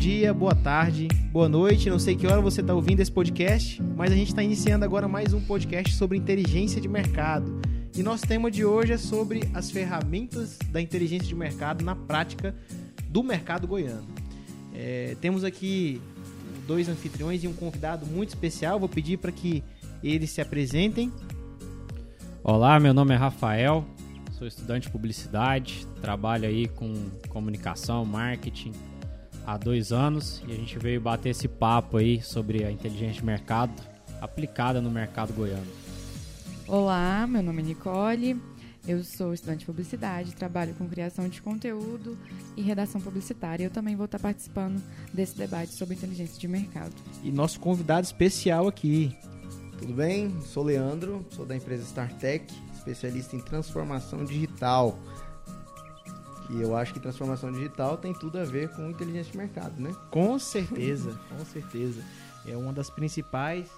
dia, boa tarde, boa noite. Não sei que hora você está ouvindo esse podcast, mas a gente está iniciando agora mais um podcast sobre inteligência de mercado. E nosso tema de hoje é sobre as ferramentas da inteligência de mercado na prática do mercado goiano. É, temos aqui dois anfitriões e um convidado muito especial. Vou pedir para que eles se apresentem. Olá, meu nome é Rafael, sou estudante de publicidade, trabalho aí com comunicação, marketing há dois anos e a gente veio bater esse papo aí sobre a inteligência de mercado aplicada no mercado goiano. Olá, meu nome é Nicole, eu sou estudante de publicidade, trabalho com criação de conteúdo e redação publicitária. Eu também vou estar participando desse debate sobre inteligência de mercado. E nosso convidado especial aqui. Tudo bem? Sou Leandro, sou da empresa StarTech, especialista em transformação digital. E eu acho que transformação digital tem tudo a ver com inteligência de mercado, né? Com certeza, com certeza. É uma das principais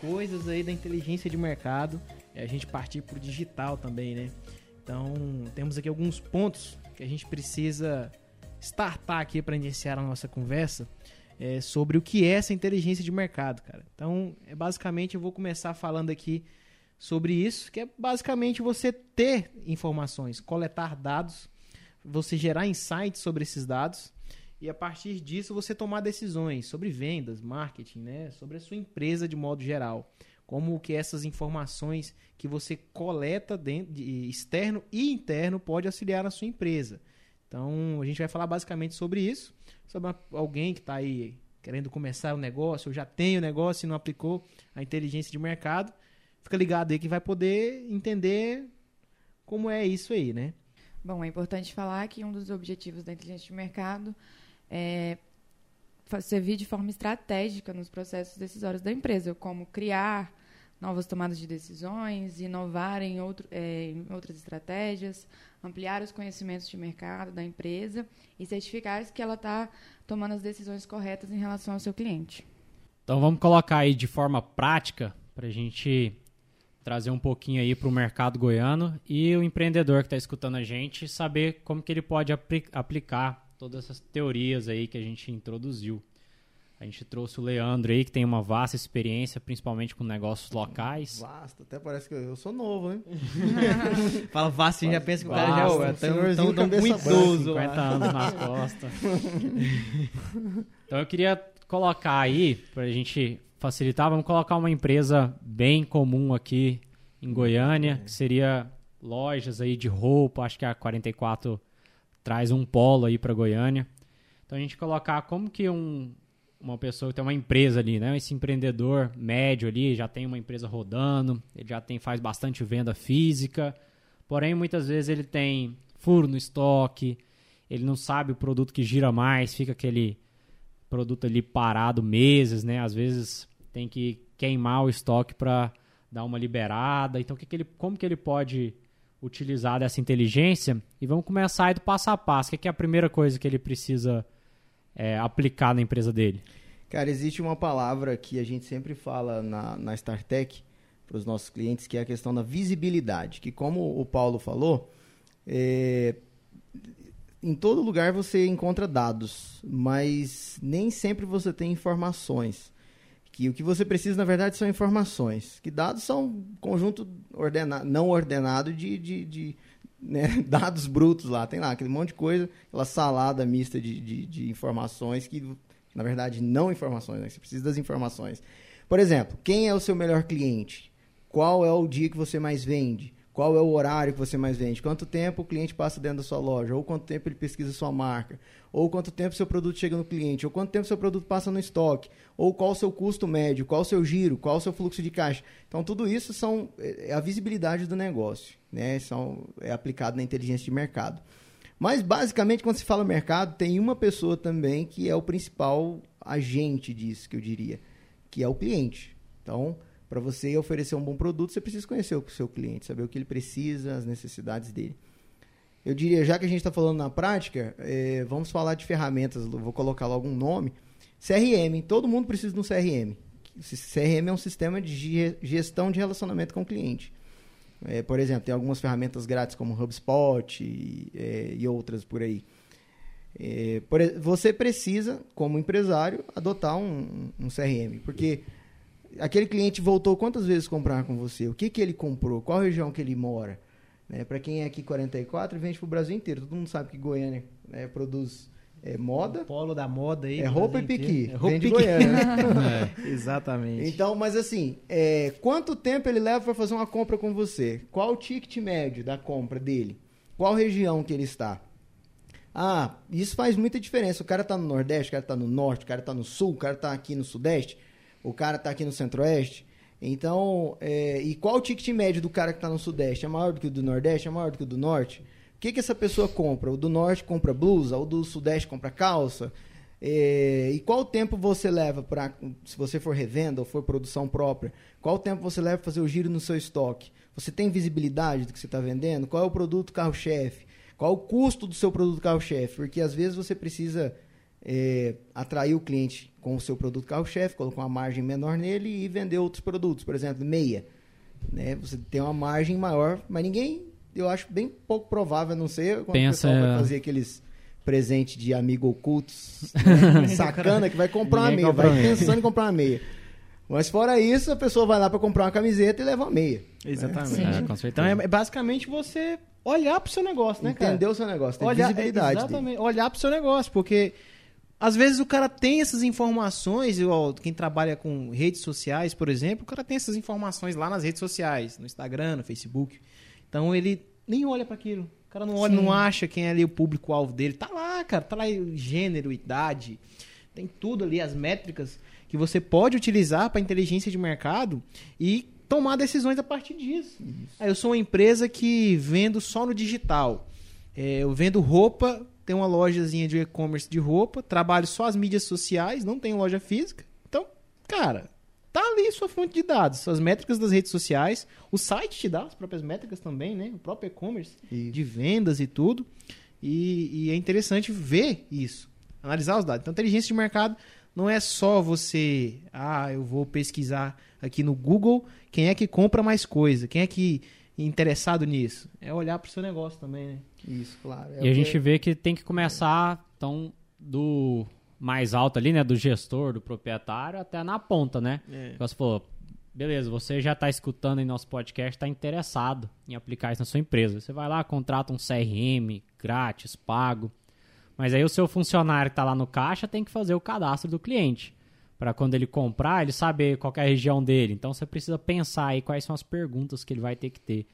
coisas aí da inteligência de mercado. É a gente partir para o digital também, né? Então, temos aqui alguns pontos que a gente precisa startar aqui para iniciar a nossa conversa é, sobre o que é essa inteligência de mercado, cara. Então, é, basicamente, eu vou começar falando aqui sobre isso, que é basicamente você ter informações, coletar dados, você gerar insights sobre esses dados e a partir disso você tomar decisões sobre vendas, marketing, né, sobre a sua empresa de modo geral. Como que essas informações que você coleta dentro, de, externo e interno pode auxiliar na sua empresa. Então, a gente vai falar basicamente sobre isso sobre alguém que está aí querendo começar o negócio, ou já tem o negócio e não aplicou a inteligência de mercado, fica ligado aí que vai poder entender como é isso aí, né? Bom, é importante falar que um dos objetivos da inteligência de mercado é servir de forma estratégica nos processos decisórios da empresa, como criar novas tomadas de decisões, inovar em, outro, é, em outras estratégias, ampliar os conhecimentos de mercado da empresa e certificar que ela está tomando as decisões corretas em relação ao seu cliente. Então vamos colocar aí de forma prática para a gente trazer um pouquinho aí para o mercado goiano e o empreendedor que está escutando a gente saber como que ele pode apl aplicar todas essas teorias aí que a gente introduziu. A gente trouxe o Leandro aí, que tem uma vasta experiência, principalmente com negócios locais. Vasto, até parece que eu sou novo, hein? Fala vasto, a gente já pensa que o cara já é tão, tão, tão muito idoso. 50 anos nas costas. então eu queria colocar aí, pra gente facilitar, vamos colocar uma empresa bem comum aqui em Goiânia, que seria lojas aí de roupa, acho que a 44 traz um polo aí para Goiânia. Então a gente colocar como que um, uma pessoa que tem uma empresa ali, né? Esse empreendedor médio ali já tem uma empresa rodando, ele já tem faz bastante venda física, porém muitas vezes ele tem furo no estoque, ele não sabe o produto que gira mais, fica aquele produto ali parado meses, né? Às vezes tem que queimar o estoque para dar uma liberada. Então, que que ele, como que ele pode utilizar dessa inteligência? E vamos começar aí do passo a passo. O que, que é a primeira coisa que ele precisa é, aplicar na empresa dele? Cara, existe uma palavra que a gente sempre fala na, na StarTech para os nossos clientes, que é a questão da visibilidade. Que, como o Paulo falou, é, em todo lugar você encontra dados, mas nem sempre você tem informações. Que o que você precisa, na verdade, são informações. Que dados são um conjunto ordena não ordenado de, de, de né, dados brutos lá. Tem lá aquele monte de coisa, aquela salada mista de, de, de informações que, na verdade, não informações, né? Você precisa das informações. Por exemplo, quem é o seu melhor cliente? Qual é o dia que você mais vende? Qual é o horário que você mais vende? Quanto tempo o cliente passa dentro da sua loja? Ou quanto tempo ele pesquisa sua marca? Ou quanto tempo seu produto chega no cliente? Ou quanto tempo seu produto passa no estoque? Ou qual o seu custo médio? Qual o seu giro? Qual o seu fluxo de caixa? Então, tudo isso são, é, é a visibilidade do negócio. Né? São, é aplicado na inteligência de mercado. Mas, basicamente, quando se fala mercado, tem uma pessoa também que é o principal agente disso, que eu diria, que é o cliente. Então, para você oferecer um bom produto, você precisa conhecer o seu cliente, saber o que ele precisa, as necessidades dele. Eu diria, já que a gente está falando na prática, é, vamos falar de ferramentas, vou colocar logo um nome. CRM, todo mundo precisa de um CRM. CRM é um sistema de gestão de relacionamento com o cliente. É, por exemplo, tem algumas ferramentas grátis como HubSpot e, é, e outras por aí. É, por você precisa, como empresário, adotar um, um CRM, porque aquele cliente voltou quantas vezes comprar com você? O que, que ele comprou? Qual região que ele mora? Né? Para quem é aqui 44, vende para o Brasil inteiro. Todo mundo sabe que Goiânia né, produz é, moda, O polo da moda aí. é roupa e piqui. É roupa Vem e de piqui. Goiânia, né? Exatamente. Então, mas assim, é, quanto tempo ele leva para fazer uma compra com você? Qual o ticket médio da compra dele? Qual região que ele está? Ah, isso faz muita diferença. O cara tá no Nordeste, o cara tá no Norte, o cara tá no Sul, o cara tá aqui no Sudeste, o cara tá aqui no Centro-Oeste. Então, é, e qual o ticket médio do cara que tá no Sudeste? É maior do que o do Nordeste? É maior do que o do Norte? O que, que essa pessoa compra? O do Norte compra blusa, o do Sudeste compra calça? É, e qual tempo você leva para, se você for revenda ou for produção própria, qual tempo você leva para fazer o giro no seu estoque? Você tem visibilidade do que você está vendendo? Qual é o produto carro-chefe? Qual o custo do seu produto carro-chefe? Porque às vezes você precisa é, atrair o cliente com o seu produto carro-chefe, colocar uma margem menor nele e vender outros produtos, por exemplo, meia. Né? Você tem uma margem maior, mas ninguém, eu acho bem pouco provável, a não ser quando Pensa- o pessoal vai fazer aqueles presente de amigo ocultos, né? sacana, que vai comprar uma meia, vai pensando em comprar uma meia. Mas fora isso, a pessoa vai lá para comprar uma camiseta e leva uma meia. Exatamente. É, com certeza. Então é, é basicamente você olhar pro seu negócio, né, cara? Entendeu o seu negócio, tem olhar, visibilidade. dele. Exatamente, olhar pro seu negócio, porque às vezes o cara tem essas informações, igual quem trabalha com redes sociais, por exemplo, o cara tem essas informações lá nas redes sociais, no Instagram, no Facebook. Então ele nem olha para aquilo. O cara não olha, Sim. não acha quem é ali o público-alvo dele. Tá lá, cara, tá lá gênero, idade, tem tudo ali, as métricas que você pode utilizar para inteligência de mercado e tomar decisões a partir disso. Aí eu sou uma empresa que vendo só no digital. É, eu vendo roupa, tenho uma lojazinha de e-commerce de roupa, trabalho só as mídias sociais, não tenho loja física. Então, cara, tá ali sua fonte de dados, suas métricas das redes sociais, o site te dá as próprias métricas também, né? O próprio e-commerce de vendas e tudo. E, e é interessante ver isso, analisar os dados. Então, inteligência de mercado não é só você, ah, eu vou pesquisar aqui no Google quem é que compra mais coisa, quem é que é interessado nisso. É olhar para o seu negócio também, né? Isso, claro. É E a gente vê que tem que começar, então, do mais alto ali, né? Do gestor, do proprietário, até na ponta, né? É. Você falou, beleza, você já está escutando em nosso podcast, está interessado em aplicar isso na sua empresa. Você vai lá, contrata um CRM grátis, pago. Mas aí o seu funcionário que está lá no caixa tem que fazer o cadastro do cliente. Para quando ele comprar, ele saber qual que é a região dele. Então você precisa pensar aí quais são as perguntas que ele vai ter que ter.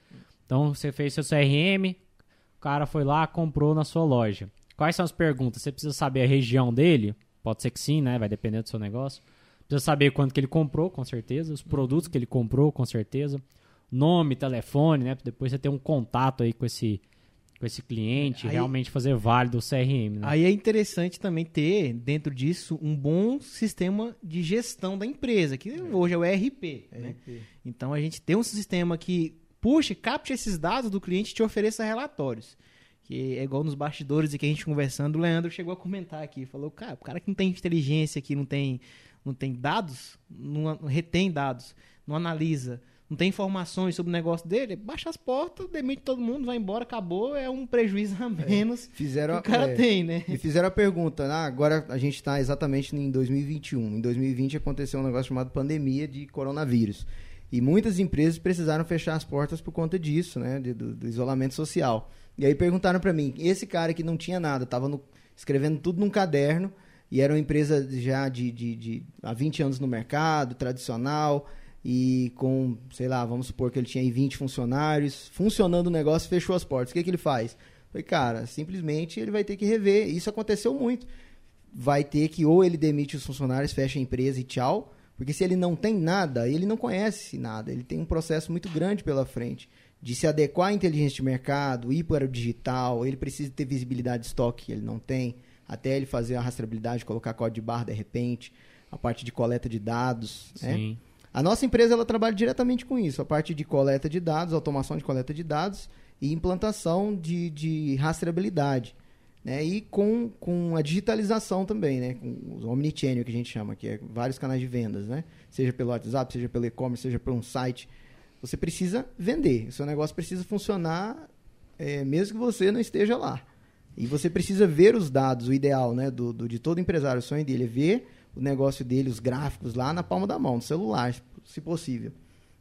Então você fez seu CRM, o cara foi lá, comprou na sua loja. Quais são as perguntas? Você precisa saber a região dele? Pode ser que sim, né? Vai depender do seu negócio. Precisa saber quanto que ele comprou, com certeza. Os produtos que ele comprou, com certeza. Nome, telefone, né? Depois você ter um contato aí com esse, com esse cliente. Aí- realmente fazer válido o CRM, né? Aí é interessante também ter, dentro disso, um bom sistema de gestão da empresa, que hoje é o ERP. né? RP. Então a gente tem um sistema que puxe, capte esses dados do cliente e te ofereça relatórios. Que é igual nos bastidores e que a gente conversando, o Leandro chegou a comentar aqui, falou, cara, o cara que não tem inteligência, que não tem, não tem dados, não, retém dados, não analisa, não tem informações sobre o negócio dele, baixa as portas, demite todo mundo, vai embora, acabou, é um prejuízo a menos Fizeram, que o cara é, tem, né? Me fizeram a pergunta, ah, agora a gente está exatamente em 2021. Em 2020 aconteceu um negócio chamado pandemia de coronavírus. E muitas empresas precisaram fechar as portas por conta disso, né? de- do, do isolamento social. E aí perguntaram para mim, esse cara que não tinha nada, estava escrevendo tudo num caderno, e era uma empresa já de, de, de há 20 anos no mercado, tradicional, e com, sei lá, vamos supor que ele tinha aí 20 funcionários, funcionando o negócio, fechou as portas. O que, que ele faz? Falei, cara, simplesmente ele vai ter que rever. Isso aconteceu muito. Vai ter que ou ele demite os funcionários, fecha a empresa e tchau. Porque se ele não tem nada, ele não conhece nada. Ele tem um processo muito grande pela frente de se adequar à inteligência de mercado, ir para o digital. Ele precisa ter visibilidade de estoque que ele não tem, até ele fazer a rastreabilidade, colocar código de barra de repente, a parte de coleta de dados. né? A nossa empresa ela trabalha diretamente com isso, a parte de coleta de dados, automação de coleta de dados e implantação de, de rastreabilidade. Né? E com, com a digitalização também, né? com o omnichannel que a gente chama, que é vários canais de vendas, né? seja pelo WhatsApp, seja pelo e-commerce, seja por um site. Você precisa vender, o seu negócio precisa funcionar é, mesmo que você não esteja lá. E você precisa ver os dados, o ideal, né, do, do- de todo empresário, o sonho dele é ver o negócio dele, os gráficos lá na palma da mão, no celular, se- se possível.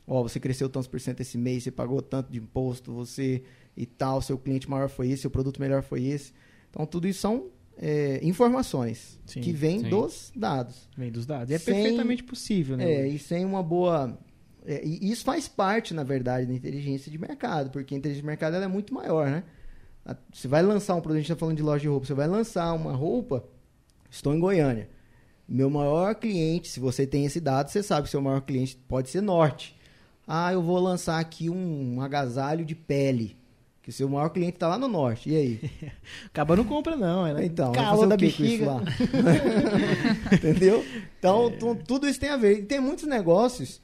Ó, você cresceu tantos por cento esse mês, você pagou tanto de imposto, você e tal, seu cliente maior foi esse, seu produto melhor foi esse. Então, tudo isso são é, informações Sim, que vêm dos dados. Vem dos dados. E é Sem- perfeitamente possível, né? É, e sem uma boa. é, e isso faz parte, na verdade, da inteligência de mercado, porque a inteligência de mercado é muito maior, né? Você vai lançar um produto, a gente está falando de loja de roupa, você vai lançar uma roupa, estou em Goiânia. Meu maior cliente, se você tem esse dado, você sabe que seu maior cliente pode ser norte. Ah, eu vou lançar aqui um agasalho de pele. Que seu maior cliente está lá no norte. E aí? Acaba não compra, não. É, né? Então, calor da bexiga. lá? Entendeu? Então, tu- tudo isso tem a ver. E tem muitos negócios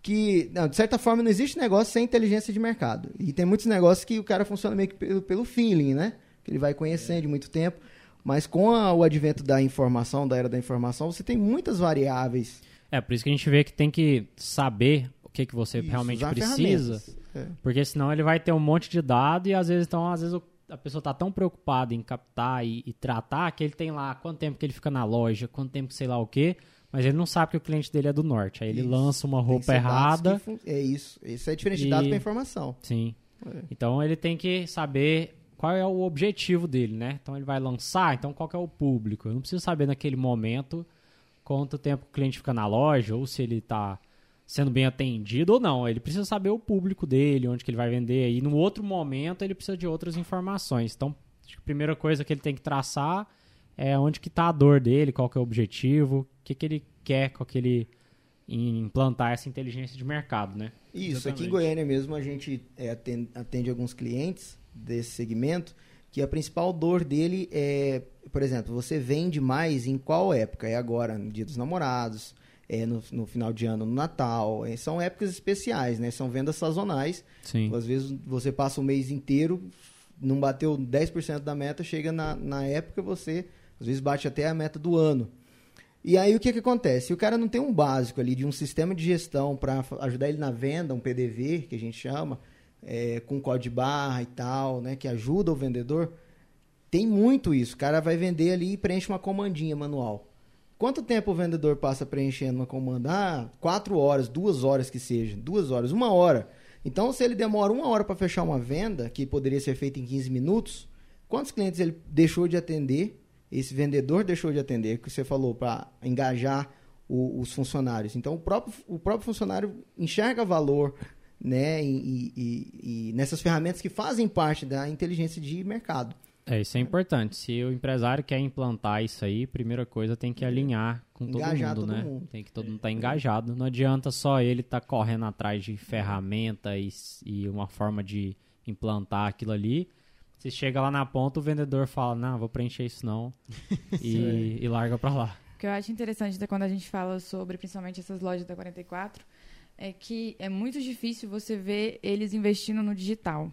que, não, de certa forma, não existe negócio sem inteligência de mercado. E tem muitos negócios que o cara funciona meio que pelo, pelo feeling, né? Que ele vai conhecendo de muito tempo. Mas com a- o advento da informação, da era da informação, você tem muitas variáveis. É, por isso que a gente vê que tem que saber o que, que você Isso, realmente precisa. É. Porque senão ele vai ter um monte de dado e às vezes, então, às vezes o- a pessoa tá tão preocupada em captar e, e tratar que ele tem lá quanto tempo que ele fica na loja, quanto tempo que sei lá o quê, mas ele não sabe que o cliente dele é do norte. Aí ele Isso. lança uma roupa errada. fun- É isso. Isso é diferente de E- dados para informação. Sim. É. Então ele tem que saber qual é o objetivo dele, né? Então ele vai lançar, então qual que é o público? Eu não preciso saber naquele momento quanto tempo o cliente fica na loja ou se ele está sendo bem atendido ou não. Ele precisa saber o público dele, onde que ele vai vender e no outro momento ele precisa de outras informações. Então, acho que a primeira coisa que ele tem que traçar é onde que está a dor dele, qual que é o objetivo, o que que ele quer com aquele implantar essa inteligência de mercado, né? Isso, aqui em Exatamente. Goiânia mesmo a gente é, atende, atende alguns clientes desse segmento que a principal dor dele é, por exemplo, você vende mais em qual época? É agora, no dia dos namorados, é no, no final de ano, no Natal, é, são épocas especiais, né? São vendas sazonais. Sim. Às vezes você passa o mês inteiro, não bateu 10% da meta, chega na, na época você, às vezes bate até a meta do ano. E aí o que, que acontece? Se o cara não tem um básico ali de um sistema de gestão para ajudar ele na venda, um PDV, que a gente chama, é, com código de barra e tal, né, que ajuda o vendedor, tem muito isso. O cara vai vender ali e preenche uma comandinha manual. Quanto tempo o vendedor passa preenchendo uma comanda? Ah, quatro horas, duas horas que seja. Duas horas, uma hora. Então, se ele demora uma hora para fechar uma venda, que poderia ser feita em 15 minutos, quantos clientes ele deixou de atender? Esse vendedor deixou de atender, que você falou, para engajar o- os funcionários. Então, o próprio, o próprio funcionário enxerga valor né, e, e- e nessas ferramentas que fazem parte da inteligência de mercado. É, isso é importante. Se o empresário quer implantar isso aí, primeira coisa tem que alinhar com todo Engajar mundo, todo né? mundo. Tem que todo mundo estar engajado. Não adianta só ele estar correndo atrás de ferramenta e, e uma forma de implantar aquilo ali. Se chega lá na ponta, o vendedor fala, não, vou preencher isso não. e, e larga pra lá. O que eu acho interessante da- quando a gente fala sobre, principalmente essas lojas da 44, é que é muito difícil você ver eles investindo no digital.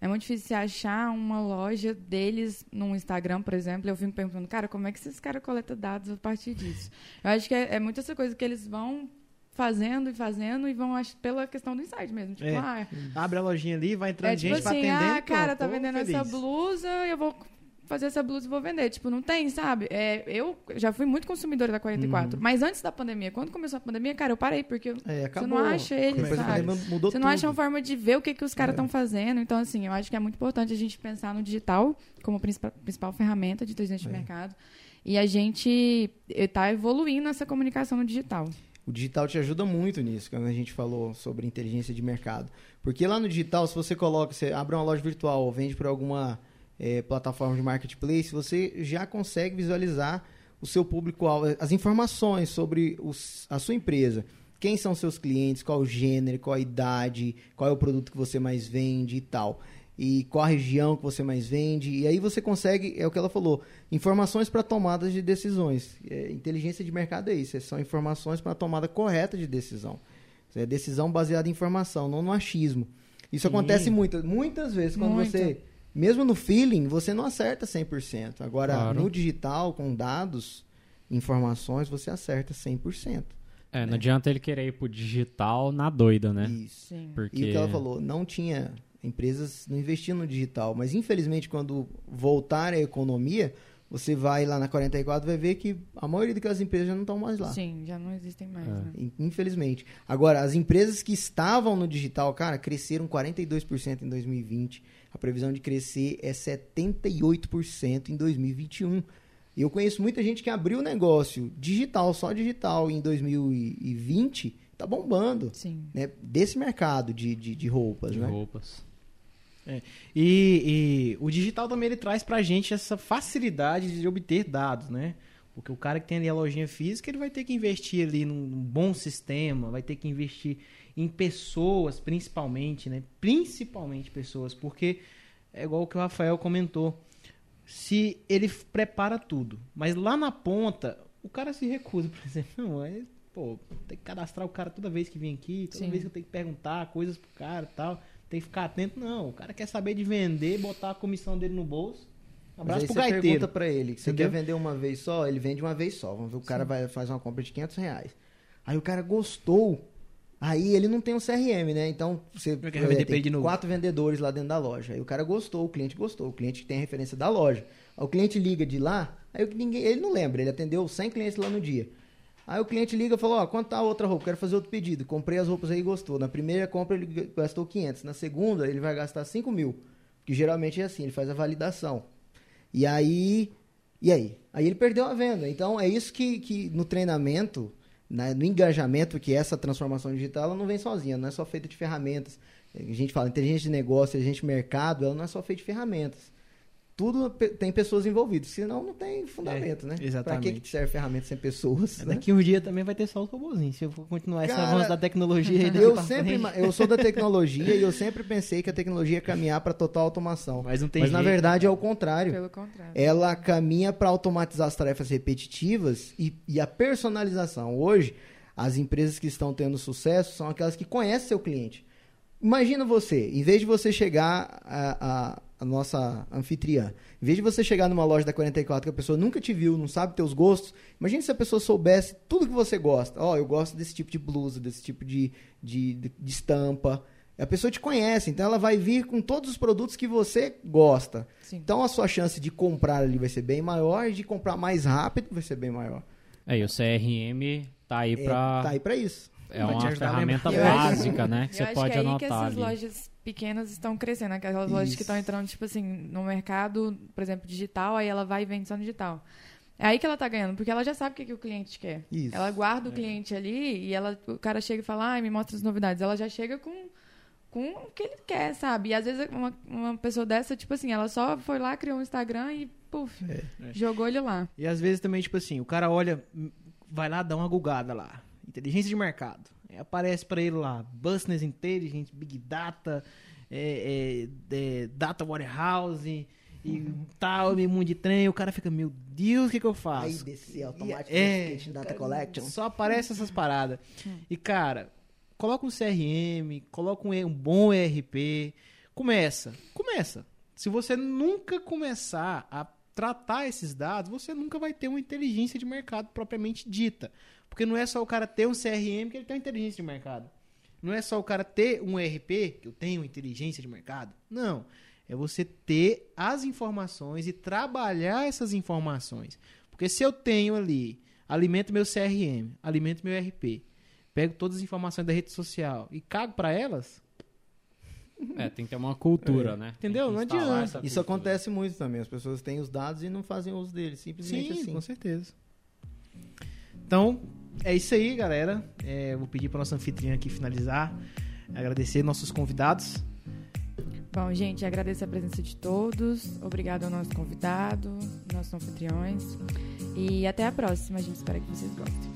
É muito difícil você achar uma loja deles no Instagram, por exemplo. Eu fico perguntando, cara, como é que esses caras coletam dados a partir disso? Eu acho que é, é muito essa coisa que eles vão fazendo e fazendo e vão ach- pela questão do insight mesmo. Tipo, É. ah, Abre a lojinha ali, vai entrando é tipo gente pra assim, atender. ah, cara, tá tô vendendo essa feliz. blusa, eu vou fazer essa blusa e vou vender. Tipo, não tem, sabe? É, eu já fui muito consumidora da 44, mas antes da pandemia, quando começou a pandemia, cara, eu parei, porque É, você não acha Depois da sabe? mudou Você não acha tudo. uma forma de ver o que, que os caras É. estão fazendo. Então, assim, eu acho que é muito importante a gente pensar no digital como principal, principal ferramenta de inteligência de É. mercado. E a gente está evoluindo essa comunicação no digital. O digital te ajuda muito nisso, quando a gente falou sobre inteligência de mercado. Porque lá no digital, se você coloca, você abre uma loja virtual ou vende para alguma eh, plataforma de marketplace, você já consegue visualizar o seu público-alvo, as informações sobre os- a sua empresa. Quem são seus clientes, qual o gênero, qual a idade, qual é o produto que você mais vende e tal. E qual a região que você mais vende. E aí você consegue, é o que ela falou, informações para tomadas de decisões. É, inteligência de mercado é isso, é- são informações para a tomada correta de decisão. É decisão baseada em informação, não no achismo. Isso Sim. acontece muitas, muitas vezes quando Muito. você, mesmo no feeling, você não acerta 100%. Agora, Claro. no digital, com dados, informações, você acerta 100%. É, não adianta ele querer ir pro digital na doida, né? Isso. Sim. Porque E o que ela falou, não tinha Empresas não investiam no digital. Mas, infelizmente, quando voltar a economia, você vai lá na 44 vai ver que a maioria daquelas empresas já não estão mais lá. Sim, já não existem mais, né? In- Infelizmente. Agora, as empresas que estavam no digital, cara, cresceram 42% em 2020. A previsão de crescer é 78% em 2021. E eu conheço muita gente que abriu negócio digital, só digital, em 2020, tá bombando. Sim. Né? Desse mercado de, de, de roupas, De né? roupas. E, e o digital também ele traz pra gente essa facilidade de obter dados, né? Porque o cara que tem ali a lojinha física, ele vai ter que investir ali num, num bom sistema, vai ter que investir em pessoas, principalmente, né? Principalmente pessoas, porque é igual o que o Rafael comentou. Se ele prepara tudo, mas lá na ponta, o cara se recusa, por exemplo, não, é, pô, tem que cadastrar o cara toda vez que vem aqui, toda Sim. vez que eu tenho que perguntar coisas pro cara e tal, tem que ficar atento. Não, o cara quer saber de vender, botar a comissão dele no bolso. Um Mas abraço pro você gaiteiro. pergunta pra ele, você quer vender uma vez só? Ele vende uma vez só. Vamos ver, o cara vai fazer uma compra de 500 reais. Aí o cara gostou. Aí ele não tem um CRM, né? Então você Vai querer vender tem de novo. quatro vendedores lá dentro da loja. Aí o cara gostou, o cliente gostou, o cliente tem a referência da loja. Aí o cliente liga de lá, aí o- ninguém, ele não lembra, ele atendeu 100 clientes lá no dia. Aí o cliente liga e falou, ó, quanto tá a outra roupa? Quero fazer outro pedido. Comprei as roupas aí e gostou. Na primeira compra ele gastou 500. Na segunda ele vai gastar 5 mil. Que geralmente é assim, ele faz a validação. E aí, e aí? Aí ele perdeu a venda. Então é isso que, que no treinamento, né, no engajamento, que essa transformação digital ela não vem sozinha, não é só feita de ferramentas. A gente fala inteligência de negócio, inteligência de mercado, ela não é só feita de ferramentas. Tudo tem pessoas envolvidas, senão não tem fundamento, né? Pra que, exatamente. que serve ferramenta sem pessoas? né? Daqui um dia também vai ter só os robôzinhos. Se eu for continuar esse Cara, avanço da tecnologia aí Eu sempre, frente. eu sou da tecnologia e eu sempre pensei que a tecnologia ia caminhar para total automação. Mas não tem Mas na jeito. verdade é o contrário. Pelo contrário. ela caminha para automatizar as tarefas repetitivas e, e a personalização. Hoje, as empresas que estão tendo sucesso são aquelas que conhecem seu cliente. Imagina você, em vez de você chegar a, a- a nossa anfitriã, em vez de você chegar numa loja da 44 que a pessoa nunca te viu, não sabe teus gostos, imagine se a pessoa soubesse tudo que você gosta. Ó, eu gosto desse tipo de blusa, desse tipo de, de, de- de estampa. A pessoa te conhece, então ela vai vir com todos os produtos que você gosta. Sim. Então a sua chance de comprar ali vai ser bem maior e de comprar mais rápido vai ser bem maior. É, e o CRM tá aí É, pra. tá aí pra isso. É uma ferramenta básica, né? Que Eu você acho pode que é aí que anotar essas ali. lojas pequenas estão crescendo, aquelas lojas Isso. que estão entrando, tipo assim, no mercado, por exemplo, digital, aí ela vai e vende só no digital. É aí que ela tá ganhando, porque ela já sabe o que, que o cliente quer. Isso. Ela guarda o cliente ali e ela, o cara chega e fala, ai, me mostra as novidades. Ela já chega com, com o que ele quer, sabe? E às vezes uma, uma pessoa dessa, tipo assim, ela só foi lá, criou um Instagram e, puf, É. jogou ele lá. E às vezes também, tipo assim, o cara olha, vai lá dar uma gugada lá. Inteligência de mercado. Aí aparece pra ele lá, Business Intelligence, Big Data, é, é, é, Data Warehouse e tal, e mundo de trem. O cara fica, meu Deus, o que, que eu faço? Aí descer automático É, Skate Data cara, Collection. Só aparece essas paradas. E, cara, coloca um CRM, coloca um, um bom ERP. Começa. Começa. Se você nunca começar a tratar esses dados, você nunca vai ter uma inteligência de mercado propriamente dita. Porque não é só o cara ter um CRM que ele tem uma inteligência de mercado. Não é só o cara ter um ERP, que eu tenho inteligência de mercado. Não. É você ter as informações e trabalhar essas informações. Porque se eu tenho ali, alimento meu CRM, alimento meu ERP, pego todas as informações da rede social e cago para elas, É, tem que ter uma cultura, né? Tem Entendeu? Não adianta. Isso acontece muito também. As pessoas têm os dados e não fazem uso deles. Simplesmente Sim, assim. com certeza. Então, é isso aí, galera. É, vou pedir para nossa anfitriã aqui finalizar. Agradecer nossos convidados. Bom, gente, agradeço a presença de todos. Obrigado ao nosso convidado, nossos anfitriões. E até a próxima. A gente espera que vocês gostem.